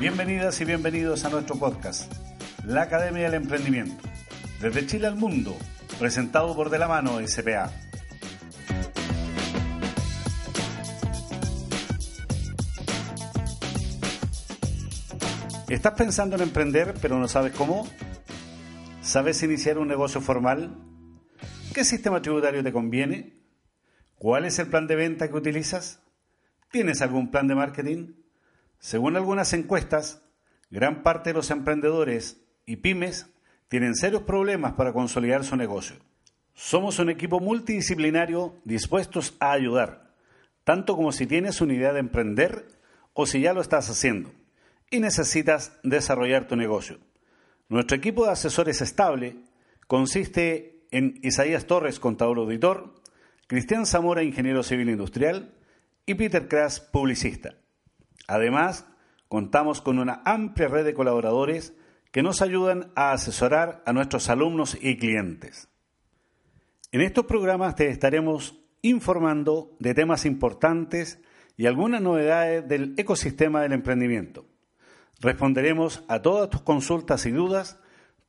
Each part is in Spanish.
Bienvenidas y bienvenidos a nuestro podcast, La Academia del Emprendimiento. Desde Chile al Mundo, presentado por De la Mano SPA. ¿Estás pensando en emprender pero no sabes cómo? ¿Sabes iniciar un negocio formal? ¿Qué sistema tributario te conviene? ¿Cuál es el plan de venta que utilizas? ¿Tienes algún plan de marketing? Según algunas encuestas, gran parte de los emprendedores y pymes tienen serios problemas para consolidar su negocio. Somos un equipo multidisciplinario dispuestos a ayudar, tanto como si tienes una idea de emprender o si ya lo estás haciendo y necesitas desarrollar tu negocio. Nuestro equipo de asesores estable consiste en Isaías Torres, contador auditor, Cristian Zamora, ingeniero civil industrial, y Peter Kras, publicista. Además, contamos con una amplia red de colaboradores que nos ayudan a asesorar a nuestros alumnos y clientes. En estos programas te estaremos informando de temas importantes y algunas novedades del ecosistema del emprendimiento. Responderemos a todas tus consultas y dudas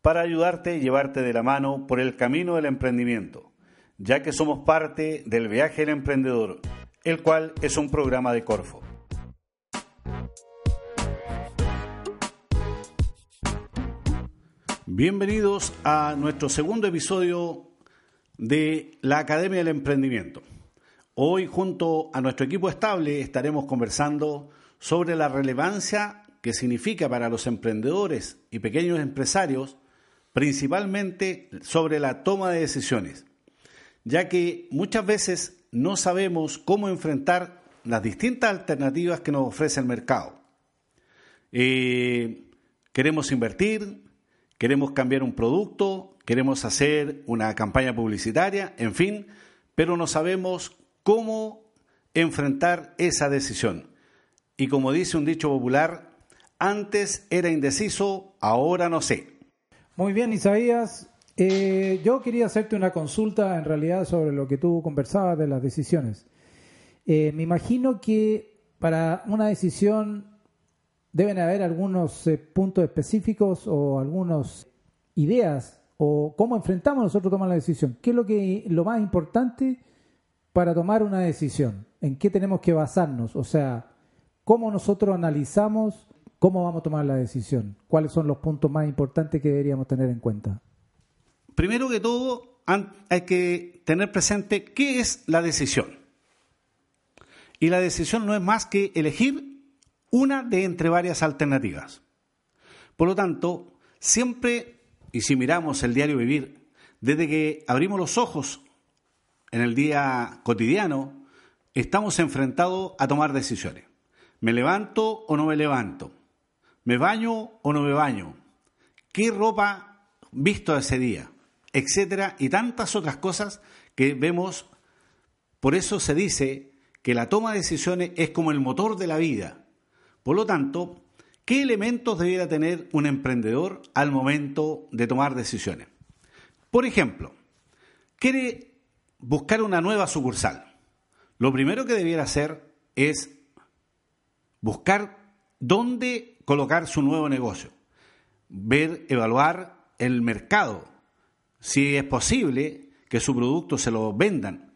para ayudarte y llevarte de la mano por el camino del emprendimiento, ya que somos parte del viaje del emprendedor, el cual es un programa de Corfo. Bienvenidos a nuestro segundo episodio de la Academia del Emprendimiento. Hoy junto a nuestro equipo estable estaremos conversando sobre la relevancia que significa para los emprendedores y pequeños empresarios, principalmente sobre la toma de decisiones, ya que muchas veces no sabemos cómo enfrentar las distintas alternativas que nos ofrece el mercado. Eh, queremos invertir, queremos cambiar un producto, queremos hacer una campaña publicitaria, en fin, pero no sabemos cómo enfrentar esa decisión. Y como dice un dicho popular, antes era indeciso, ahora no sé. Muy bien, Isaías. Eh, yo quería hacerte una consulta en realidad sobre lo que tú conversabas de las decisiones. Eh, me imagino que para una decisión deben haber algunos eh, puntos específicos o algunas ideas o cómo enfrentamos nosotros tomar la decisión. ¿Qué es lo, que, lo más importante para tomar una decisión? ¿En qué tenemos que basarnos? O sea, ¿cómo nosotros analizamos cómo vamos a tomar la decisión? ¿Cuáles son los puntos más importantes que deberíamos tener en cuenta? Primero que todo, hay que tener presente qué es la decisión. Y la decisión no es más que elegir una de entre varias alternativas. Por lo tanto, siempre, y si miramos el diario vivir, desde que abrimos los ojos en el día cotidiano, estamos enfrentados a tomar decisiones. ¿Me levanto o no me levanto? ¿Me baño o no me baño? ¿Qué ropa visto ese día? Etcétera, y tantas otras cosas que vemos. Por eso se dice que la toma de decisiones es como el motor de la vida. Por lo tanto, ¿qué elementos debiera tener un emprendedor al momento de tomar decisiones? Por ejemplo, quiere buscar una nueva sucursal. Lo primero que debiera hacer es buscar dónde colocar su nuevo negocio, ver, evaluar el mercado, si es posible que su producto se lo vendan,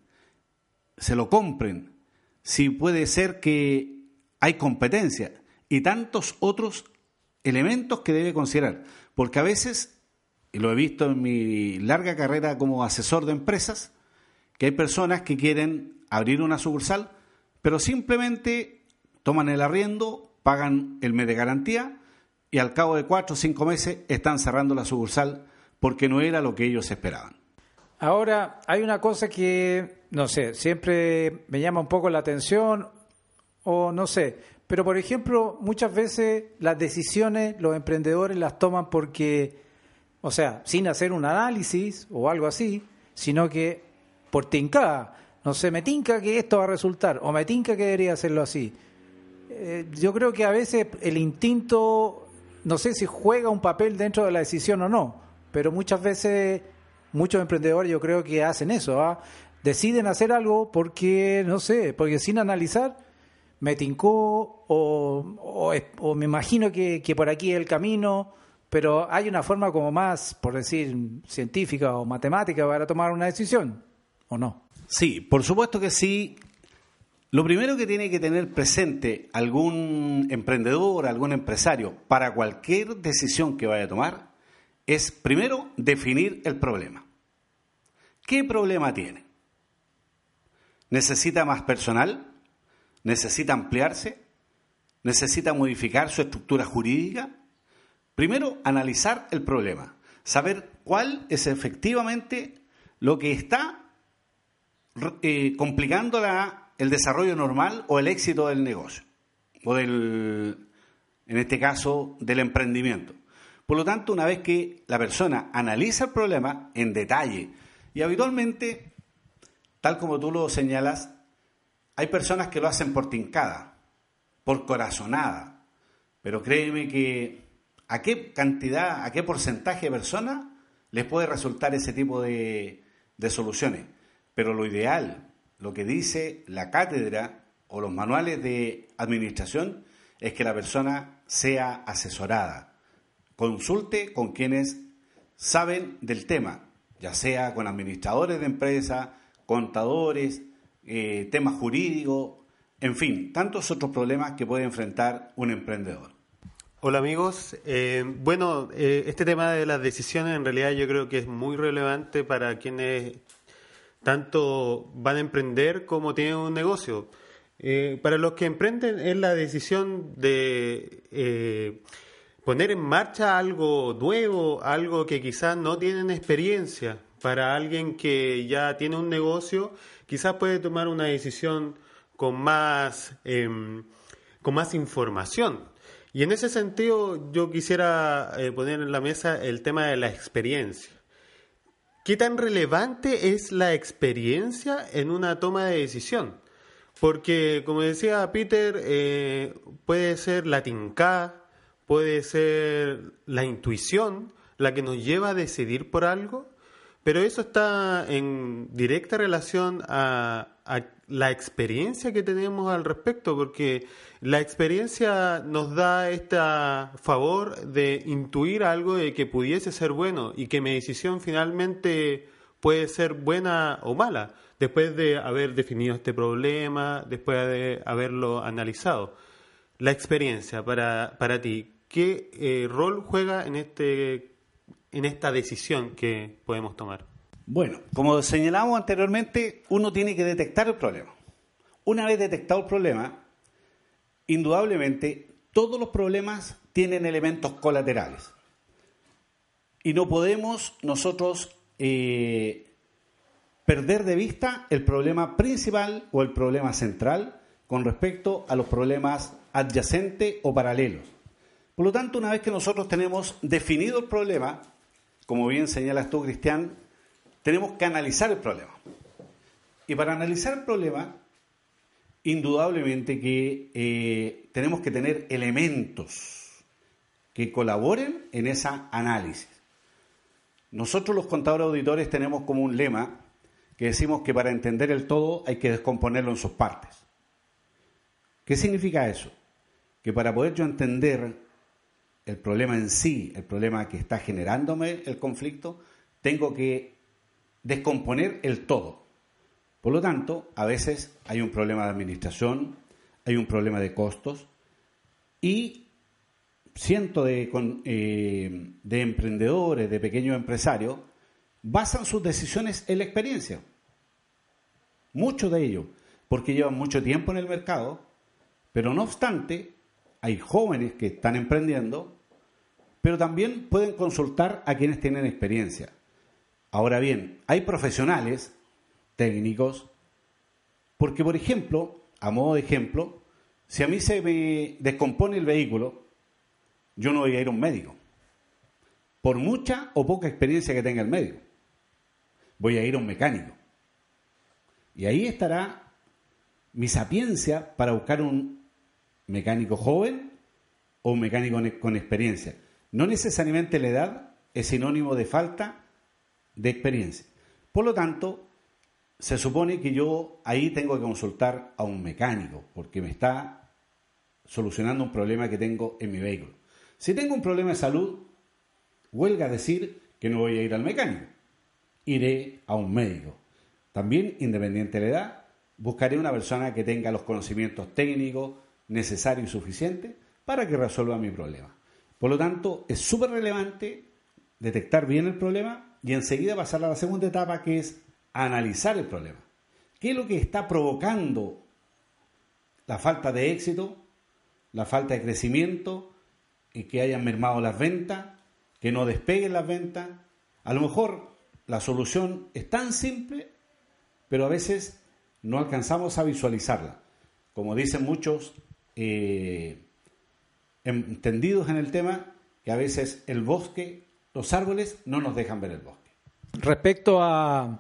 se lo compren, si puede ser que hay competencia y tantos otros elementos que debe considerar. Porque a veces, y lo he visto en mi larga carrera como asesor de empresas, que hay personas que quieren abrir una sucursal, pero simplemente toman el arriendo, pagan el mes de garantía y al cabo de cuatro o cinco meses están cerrando la sucursal porque no era lo que ellos esperaban. Ahora, hay una cosa que, no sé, siempre me llama un poco la atención, o no sé, pero por ejemplo, muchas veces las decisiones los emprendedores las toman porque, o sea, sin hacer un análisis o algo así, sino que por tincada. No sé, me tinca que esto va a resultar, o me tinca que debería hacerlo así. Eh, yo creo que a veces el instinto, no sé si juega un papel dentro de la decisión o no, pero muchas veces muchos emprendedores yo creo que hacen eso, ¿ah? deciden hacer algo porque, no sé, porque sin analizar me tincó o, me imagino que, que, por aquí es el camino, pero hay una forma como más, por decir, científica o matemática para tomar una decisión, ¿o no? Sí, por supuesto que sí. Lo primero que tiene que tener presente algún emprendedor, algún empresario, para cualquier decisión que vaya a tomar, es primero definir el problema. ¿Qué problema tiene? ¿Necesita más personal? ¿Necesita ampliarse? ¿Necesita modificar su estructura jurídica? Primero, analizar el problema, saber cuál es efectivamente lo que está eh, complicando el desarrollo normal o el éxito del negocio, o del, en este caso, del emprendimiento. Por lo tanto, una vez que la persona analiza el problema en detalle, y habitualmente, tal como tú lo señalas, hay personas que lo hacen por tincada, por corazonada, pero créeme que a qué cantidad, a qué porcentaje de personas les puede resultar ese tipo de, de soluciones. Pero lo ideal, lo que dice la cátedra o los manuales de administración, es que la persona sea asesorada. Consulte con quienes saben del tema, ya sea con administradores de empresa, contadores, eh, temas jurídicos, en fin, tantos otros problemas que puede enfrentar un emprendedor. Hola amigos, eh, bueno, eh, este tema de las decisiones en realidad yo creo que es muy relevante para quienes tanto van a emprender como tienen un negocio. Eh, para los que emprenden es la decisión de poner en marcha algo nuevo, algo que quizás no tienen experiencia. Para alguien que ya tiene un negocio, quizás puede tomar una decisión con más, em, con más información. Y en ese sentido yo quisiera eh, poner en la mesa el tema de la experiencia. ¿Qué tan relevante es la experiencia en una toma de decisión? Porque, como decía Peter, eh, puede ser la tinca, puede ser la intuición la que nos lleva a decidir por algo, pero eso está en directa relación a, la experiencia que tenemos al respecto, porque la experiencia nos da este favor de intuir algo de que pudiese ser bueno y que mi decisión finalmente puede ser buena o mala, después de haber definido este problema, después de haberlo analizado. La experiencia para, para ti, ¿qué eh, rol juega en este en esta decisión que podemos tomar? Bueno, como señalamos anteriormente, uno tiene que detectar el problema. Una vez detectado el problema, indudablemente todos los problemas tienen elementos colaterales. Y no podemos nosotros eh, perder de vista el problema principal o el problema central con respecto a los problemas adyacentes o paralelos. Por lo tanto, una vez que nosotros tenemos definido el problema, como bien señalas tú, Cristian, tenemos que analizar el problema. Y para analizar el problema, indudablemente que eh, tenemos que tener elementos que colaboren en esa análisis. Nosotros los contadores auditores tenemos como un lema que decimos que para entender el todo hay que descomponerlo en sus partes. ¿Qué significa eso? Que para poder yo entender el problema en sí, el problema que está generándome el conflicto, tengo que descomponer el todo. Por lo tanto, a veces hay un problema de administración, hay un problema de costos y cientos de, eh, de emprendedores, de pequeños empresarios, basan sus decisiones en la experiencia. Muchos de ellos, porque llevan mucho tiempo en el mercado, pero no obstante, hay jóvenes que están emprendiendo pero también pueden consultar a quienes tienen experiencia. Ahora bien, hay profesionales técnicos, porque por ejemplo, a modo de ejemplo, si a mí se me descompone el vehículo, yo no voy a ir a un médico, por mucha o poca experiencia que tenga el médico. Voy a ir a un mecánico. Y ahí estará mi sapiencia para buscar un mecánico joven o un mecánico con experiencia. No necesariamente la edad es sinónimo de falta de experiencia. Por lo tanto, se supone que yo ahí tengo que consultar a un mecánico porque me está solucionando un problema que tengo en mi vehículo. Si tengo un problema de salud, huelga decir que no voy a ir al mecánico. Iré a un médico. También, independiente de la edad, buscaré una persona que tenga los conocimientos técnicos necesarios y suficientes para que resuelva mi problema. Por lo tanto, es súper relevante detectar bien el problema y enseguida pasar a la segunda etapa que es analizar el problema. ¿Qué es lo que está provocando la falta de éxito, la falta de crecimiento y que hayan mermado las ventas, que no despeguen las ventas? A lo mejor la solución es tan simple, pero a veces no alcanzamos a visualizarla. Como dicen muchos, eh, entendidos en el tema que a veces el bosque, los árboles no nos dejan ver el bosque. Respecto a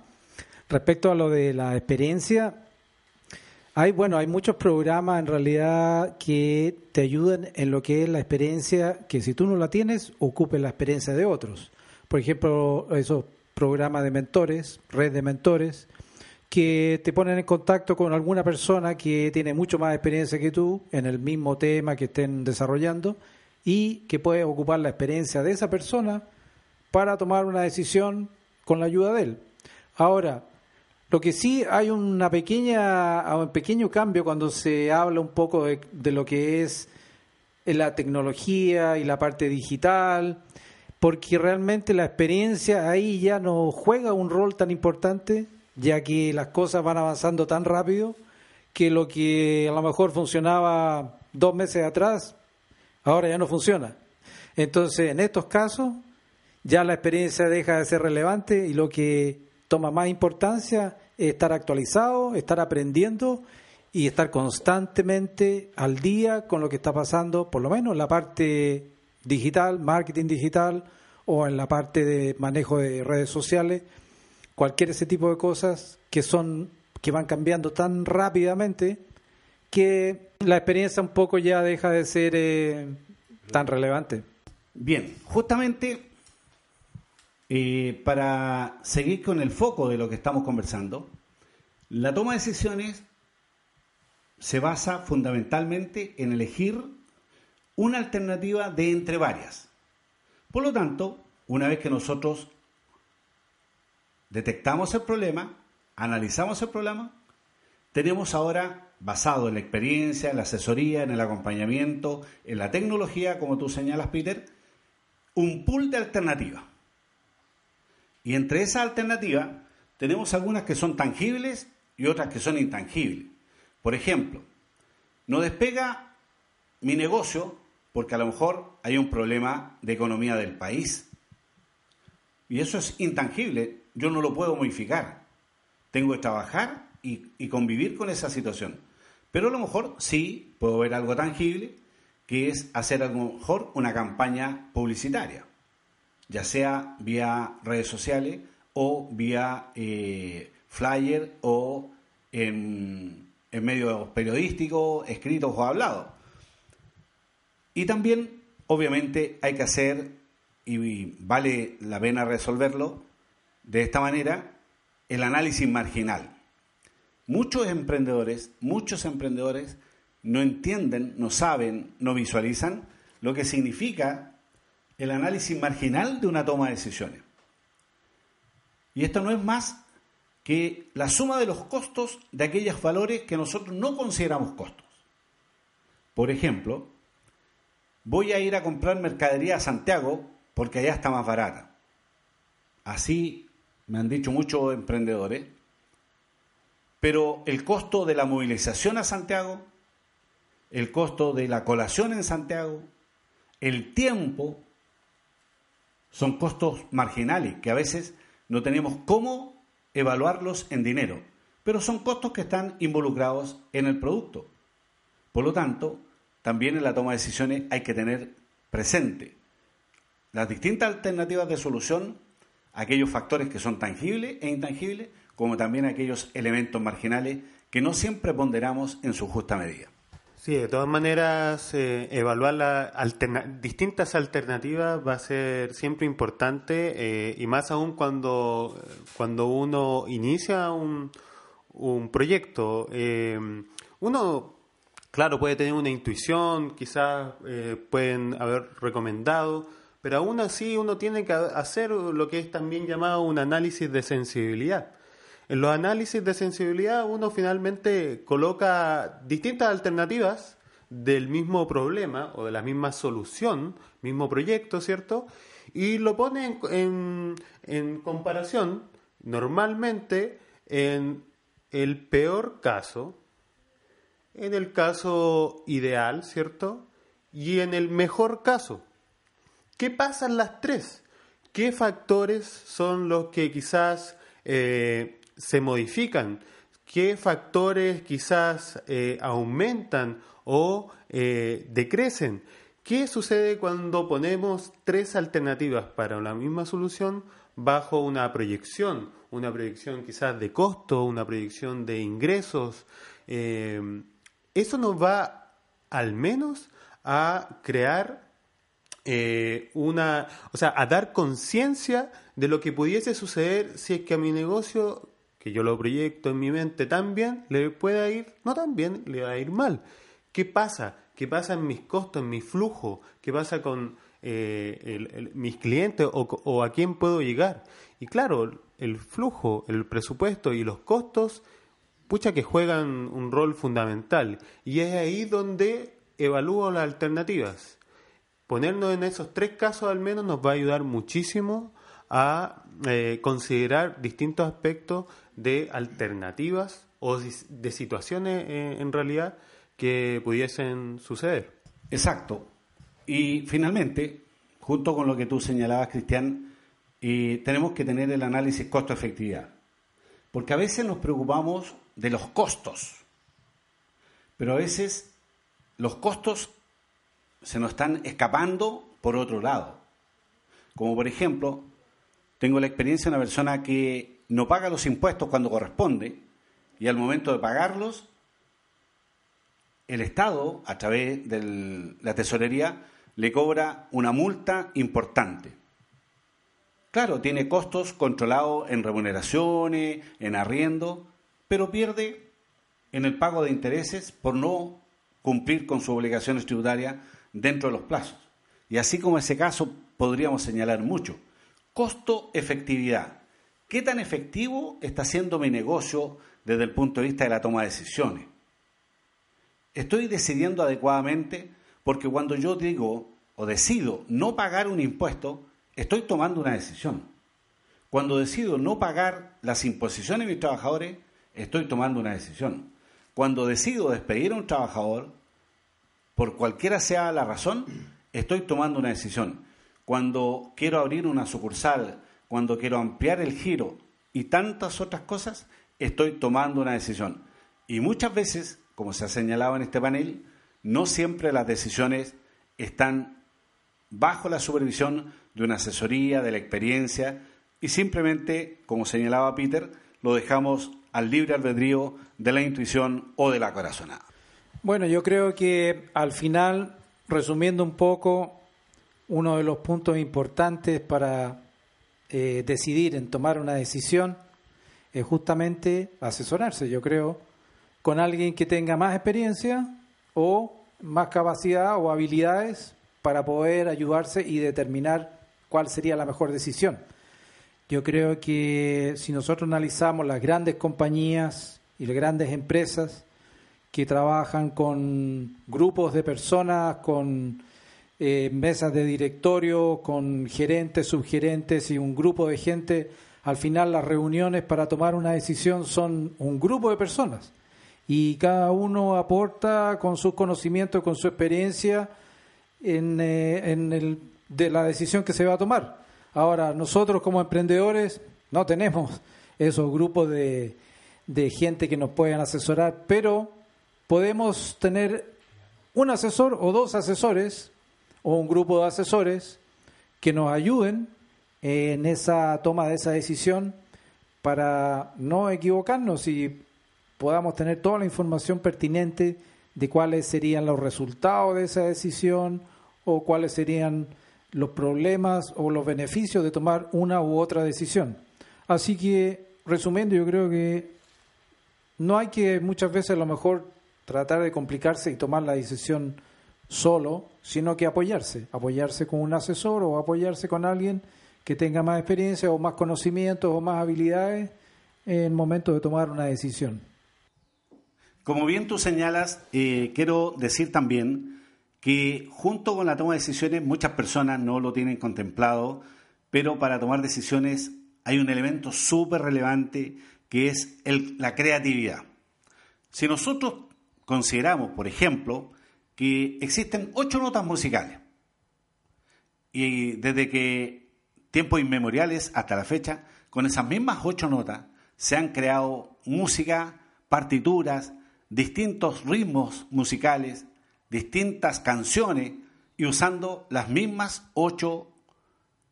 respecto a lo de la experiencia, hay bueno, hay muchos programas en realidad que te ayudan en lo que es la experiencia, que si tú no la tienes, ocupe la experiencia de otros. Por ejemplo, esos programas de mentores, red de mentores, que te ponen en contacto con alguna persona que tiene mucho más experiencia que tú en el mismo tema que estén desarrollando y que puede ocupar la experiencia de esa persona para tomar una decisión con la ayuda de él. Ahora, lo que sí hay una pequeña, un pequeño cambio cuando se habla un poco de, de lo que es la tecnología y la parte digital, porque realmente la experiencia ahí ya no juega un rol tan importante ya que las cosas van avanzando tan rápido que lo que a lo mejor funcionaba dos meses atrás, ahora ya no funciona. Entonces, en estos casos, ya la experiencia deja de ser relevante y lo que toma más importancia es estar actualizado, estar aprendiendo y estar constantemente al día con lo que está pasando, por lo menos en la parte digital, marketing digital o en la parte de manejo de redes sociales cualquier ese tipo de cosas que son que van cambiando tan rápidamente que la experiencia un poco ya deja de ser eh, tan relevante. Bien, justamente eh, para seguir con el foco de lo que estamos conversando, la toma de decisiones se basa fundamentalmente en elegir una alternativa de entre varias. Por lo tanto, una vez que nosotros detectamos el problema, analizamos el problema, tenemos ahora, basado en la experiencia, en la asesoría, en el acompañamiento, en la tecnología, como tú señalas, Peter, un pool de alternativas. Y entre esas alternativas tenemos algunas que son tangibles y otras que son intangibles. Por ejemplo, no despega mi negocio porque a lo mejor hay un problema de economía del país. Y eso es intangible, yo no lo puedo modificar. Tengo que trabajar y, convivir con esa situación. Pero a lo mejor sí puedo ver algo tangible, que es hacer a lo mejor una campaña publicitaria, ya sea vía redes sociales o vía eh, flyer o en, en medios periodísticos, escritos o hablados. Y también, obviamente, hay que hacer, y vale la pena resolverlo, de esta manera el análisis marginal. Muchos emprendedores, muchos emprendedores no entienden, no saben, no visualizan lo que significa el análisis marginal de una toma de decisiones. Y esto no es más que la suma de los costos de aquellos valores que nosotros no consideramos costos. Por ejemplo, voy a ir a comprar mercadería a Santiago porque allá está más barata. Así me han dicho muchos emprendedores, pero el costo de la movilización a Santiago, el costo de la colación en Santiago, el tiempo Son costos marginales que a veces no tenemos cómo evaluarlos en dinero, pero son costos que están involucrados en el producto. Por lo tanto, también en la toma de decisiones hay que tener presente las distintas alternativas de solución, aquellos factores que son tangibles e intangibles, como también aquellos elementos marginales que no siempre ponderamos en su justa medida. Sí, de todas maneras, eh, evaluar las distintas alternativas va a ser siempre importante eh, y más aún cuando, cuando uno inicia un, un proyecto. Eh, uno, claro, puede tener una intuición, quizás pueden haber recomendado, pero aún así uno tiene que hacer lo que es también llamado un análisis de sensibilidad. En los análisis de sensibilidad uno finalmente coloca distintas alternativas del mismo problema o de la misma solución, mismo proyecto, ¿cierto? Y lo pone en, en comparación normalmente en el peor caso, en el caso ideal, ¿cierto? Y en el mejor caso. ¿Qué pasa en las tres? ¿Qué factores son los que quizás eh, se modifican? ¿Qué factores quizás eh, aumentan o eh, decrecen? ¿Qué sucede cuando ponemos tres alternativas para la misma solución bajo una proyección? Una proyección quizás de costo, una proyección de ingresos. Eso nos va al menos a crear una, o sea, a dar conciencia de lo que pudiese suceder si es que a mi negocio que yo lo proyecto en mi mente tan bien, le puede ir, no tan bien, le va a ir mal. ¿Qué pasa? ¿Qué pasa en mis costos, en mi flujo? ¿Qué pasa con eh, mis clientes o, a quién puedo llegar? Y claro, el flujo, el presupuesto y los costos, pucha que juegan un rol fundamental. Y es ahí donde evalúo las alternativas. Ponernos en esos tres casos al menos nos va a ayudar muchísimo a eh, considerar distintos aspectos de alternativas o de situaciones eh, en realidad que pudiesen suceder. Exacto. Y finalmente, junto con lo que tú señalabas, Cristian, tenemos que tener el análisis costo-efectividad. Porque a veces nos preocupamos de los costos, pero a veces los costos se nos están escapando por otro lado. Como por ejemplo, tengo la experiencia de una persona que no paga los impuestos cuando corresponde y al momento de pagarlos, el Estado, a través de la tesorería, le cobra una multa importante. Claro, tiene costos controlados en remuneraciones, en arriendo, pero pierde en el pago de intereses por no cumplir con sus obligaciones tributarias dentro de los plazos. Y así como ese caso podríamos señalar mucho. Costo-efectividad. ¿Qué tan efectivo está siendo mi negocio desde el punto de vista de la toma de decisiones? ¿Estoy decidiendo adecuadamente? Porque cuando yo digo o decido no pagar un impuesto, estoy tomando una decisión. Cuando decido no pagar las imposiciones de mis trabajadores, estoy tomando una decisión. Cuando decido despedir a un trabajador, por cualquiera sea la razón, estoy tomando una decisión. Cuando quiero abrir una sucursal cuando quiero ampliar el giro y tantas otras cosas, estoy tomando una decisión. Y muchas veces, como se ha señalado en este panel, no siempre las decisiones están bajo la supervisión de una asesoría, de la experiencia, y simplemente, como señalaba Peter, lo dejamos al libre albedrío de la intuición o de la corazonada. Bueno, yo creo que al final, resumiendo un poco, uno de los puntos importantes para eh, decidir en tomar una decisión es justamente asesorarse, yo creo, con alguien que tenga más experiencia o más capacidad o habilidades para poder ayudarse y determinar cuál sería la mejor decisión. Yo creo que si nosotros analizamos las grandes compañías y las grandes empresas que trabajan con grupos de personas, con eh, mesas de directorio con gerentes, subgerentes y un grupo de gente. Al final las reuniones para tomar una decisión son un grupo de personas y cada uno aporta con su conocimiento, con su experiencia en, eh, en el, de la decisión que se va a tomar. Ahora, nosotros como emprendedores no tenemos esos grupos de, de gente que nos puedan asesorar, pero podemos tener un asesor o dos asesores o un grupo de asesores que nos ayuden en esa toma de esa decisión para no equivocarnos y podamos tener toda la información pertinente de cuáles serían los resultados de esa decisión o cuáles serían los problemas o los beneficios de tomar una u otra decisión. Así que, resumiendo, yo creo que no hay que muchas veces a lo mejor tratar de complicarse y tomar la decisión solo, sino que apoyarse, apoyarse con un asesor o apoyarse con alguien que tenga más experiencia o más conocimientos o más habilidades en el momento de tomar una decisión. Como bien tú señalas, eh, quiero decir también que junto con la toma de decisiones muchas personas no lo tienen contemplado, pero para tomar decisiones hay un elemento súper relevante que es la creatividad. Si nosotros consideramos, por ejemplo, que existen ocho notas musicales, y desde que tiempos inmemoriales hasta la fecha, con esas mismas ocho notas se han creado música, partituras, distintos ritmos musicales, distintas canciones y usando las mismas ocho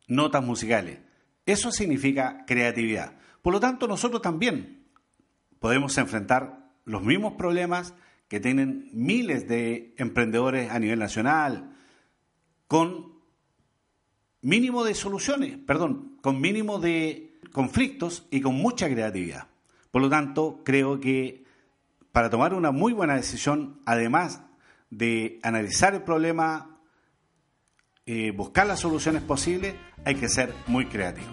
notas musicales. Eso significa creatividad. Por lo tanto, nosotros también podemos enfrentar los mismos problemas que tienen miles de emprendedores a nivel nacional, con mínimo de soluciones, perdón, con mínimo de conflictos y con mucha creatividad. Por lo tanto, creo que para tomar una muy buena decisión, además de analizar el problema, eh, buscar las soluciones posibles, hay que ser muy creativo.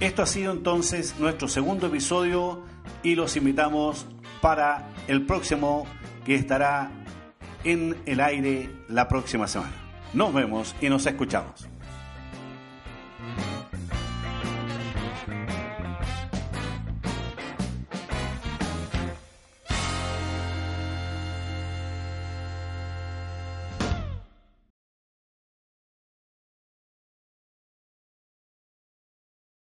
Esto ha sido entonces nuestro segundo episodio y los invitamos para el próximo que estará en el aire la próxima semana. Nos vemos y nos escuchamos.